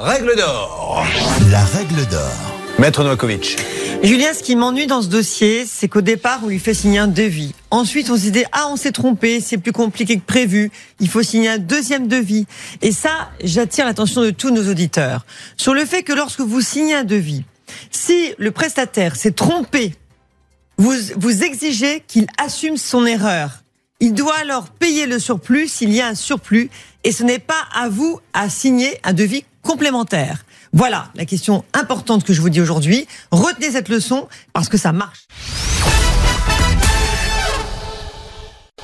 règle d'or. La règle d'or. Maître Novakovic. Julien, ce qui m'ennuie dans ce dossier, c'est qu'au départ, on lui fait signer un devis. Ensuite, on s'est dit, ah, on s'est trompé, c'est plus compliqué que prévu. Il faut signer un deuxième devis. Et ça, j'attire l'attention de tous nos auditeurs sur le fait que lorsque vous signez un devis, si le prestataire s'est trompé, vous, vous exigez qu'il assume son erreur. Il doit alors payer le surplus s'il y a un surplus et ce n'est pas à vous à signer un devis Voilà la question importante que je vous dis aujourd'hui. Retenez cette leçon parce que ça marche.